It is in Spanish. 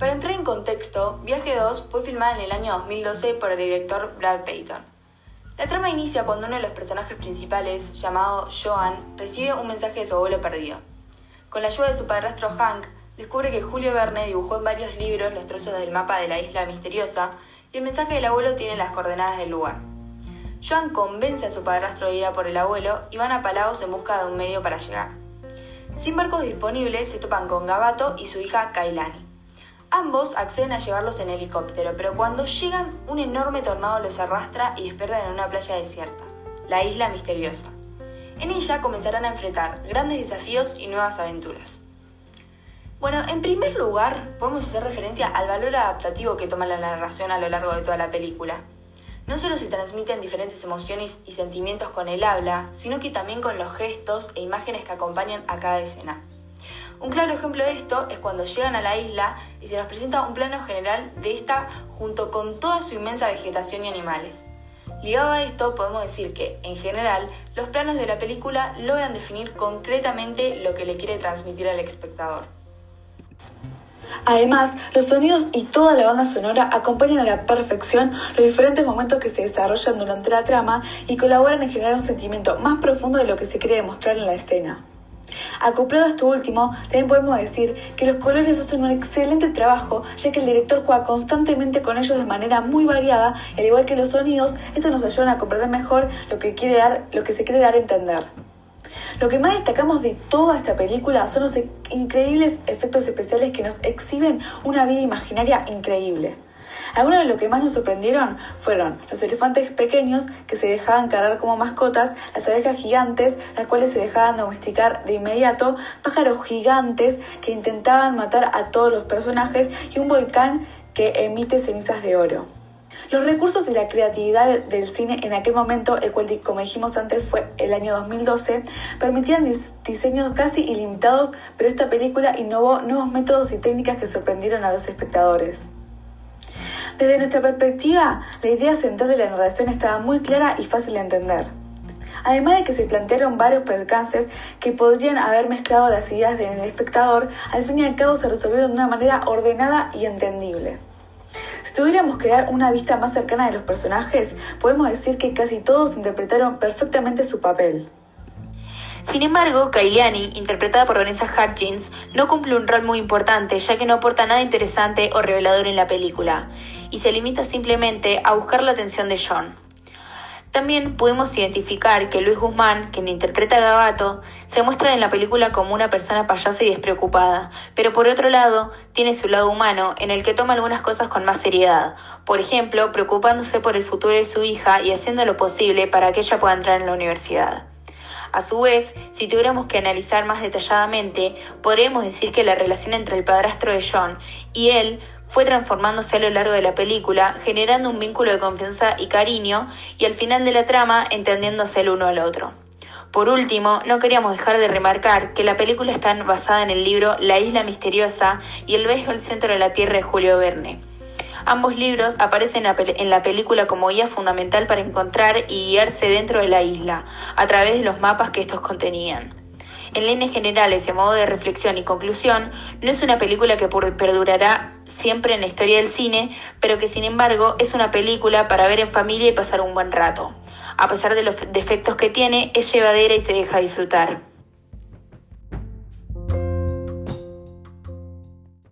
Para entrar en contexto, Viaje 2 fue filmada en el año 2012 por el director Brad Payton. La trama inicia cuando uno de los personajes principales, llamado Joan, recibe un mensaje de su abuelo perdido. Con la ayuda de su padrastro Hank, descubre que Julio Verne dibujó en varios libros los trozos del mapa de la isla misteriosa y el mensaje del abuelo tiene las coordenadas del lugar. Joan convence a su padrastro de ir a por el abuelo y van a Palagos en busca de un medio para llegar. Sin barcos disponibles, se topan con Gabato y su hija Kailani. Ambos acceden a llevarlos en helicóptero, pero cuando llegan, un enorme tornado los arrastra y despiertan en una playa desierta, la isla misteriosa. En ella comenzarán a enfrentar grandes desafíos y nuevas aventuras. Bueno, en primer lugar, podemos hacer referencia al valor adaptativo que toma la narración a lo largo de toda la película. No solo se transmiten diferentes emociones y sentimientos con el habla, sino que también con los gestos e imágenes que acompañan a cada escena. Un claro ejemplo de esto es cuando llegan a la isla y se nos presenta un plano general de esta junto con toda su inmensa vegetación y animales. Ligado a esto, podemos decir que, en general, los planos de la película logran definir concretamente lo que le quiere transmitir al espectador. Además, los sonidos y toda la banda sonora acompañan a la perfección los diferentes momentos que se desarrollan durante la trama y colaboran en generar un sentimiento más profundo de lo que se quiere demostrar en la escena. Acoplado a esto último, también podemos decir que los colores hacen un excelente trabajo, ya que el director juega constantemente con ellos de manera muy variada, al igual que los sonidos, estos nos ayudan a comprender mejor lo que, quiere dar, lo que se quiere dar a entender. Lo que más destacamos de toda esta película son los increíbles efectos especiales que nos exhiben una vida imaginaria increíble. Algunos de los que más nos sorprendieron fueron los elefantes pequeños que se dejaban cargar como mascotas, las abejas gigantes, las cuales se dejaban domesticar de inmediato, pájaros gigantes que intentaban matar a todos los personajes y un volcán que emite cenizas de oro. Los recursos y la creatividad del cine en aquel momento, el cual como dijimos antes fue el año 2012, permitían diseños casi ilimitados, pero esta película innovó nuevos métodos y técnicas que sorprendieron a los espectadores. Desde nuestra perspectiva, la idea central de la narración estaba muy clara y fácil de entender. Además de que se plantearon varios percances que podrían haber mezclado las ideas del espectador, al fin y al cabo se resolvieron de una manera ordenada y entendible. Si tuviéramos que dar una vista más cercana de los personajes, podemos decir que casi todos interpretaron perfectamente su papel. Sin embargo, Kailiani, interpretada por Vanessa Hutchins, no cumple un rol muy importante, ya que no aporta nada interesante o revelador en la película, y se limita simplemente a buscar la atención de John. También podemos identificar que Luis Guzmán, quien interpreta a Gabato, se muestra en la película como una persona payasa y despreocupada, pero por otro lado tiene su lado humano en el que toma algunas cosas con más seriedad, por ejemplo, preocupándose por el futuro de su hija y haciendo lo posible para que ella pueda entrar en la universidad. A su vez, si tuviéramos que analizar más detalladamente, podríamos decir que la relación entre el padrastro de John y él fue transformándose a lo largo de la película, generando un vínculo de confianza y cariño, y al final de la trama entendiéndose el uno al otro. Por último, no queríamos dejar de remarcar que la película está basada en el libro La isla misteriosa y El beso al centro de la tierra de Julio Verne. Ambos libros aparecen en la película como guía fundamental para encontrar y guiarse dentro de la isla, a través de los mapas que estos contenían. En líneas generales, en modo de reflexión y conclusión, no es una película que perdurará siempre en la historia del cine, pero que sin embargo es una película para ver en familia y pasar un buen rato. A pesar de los defectos que tiene, es llevadera y se deja disfrutar.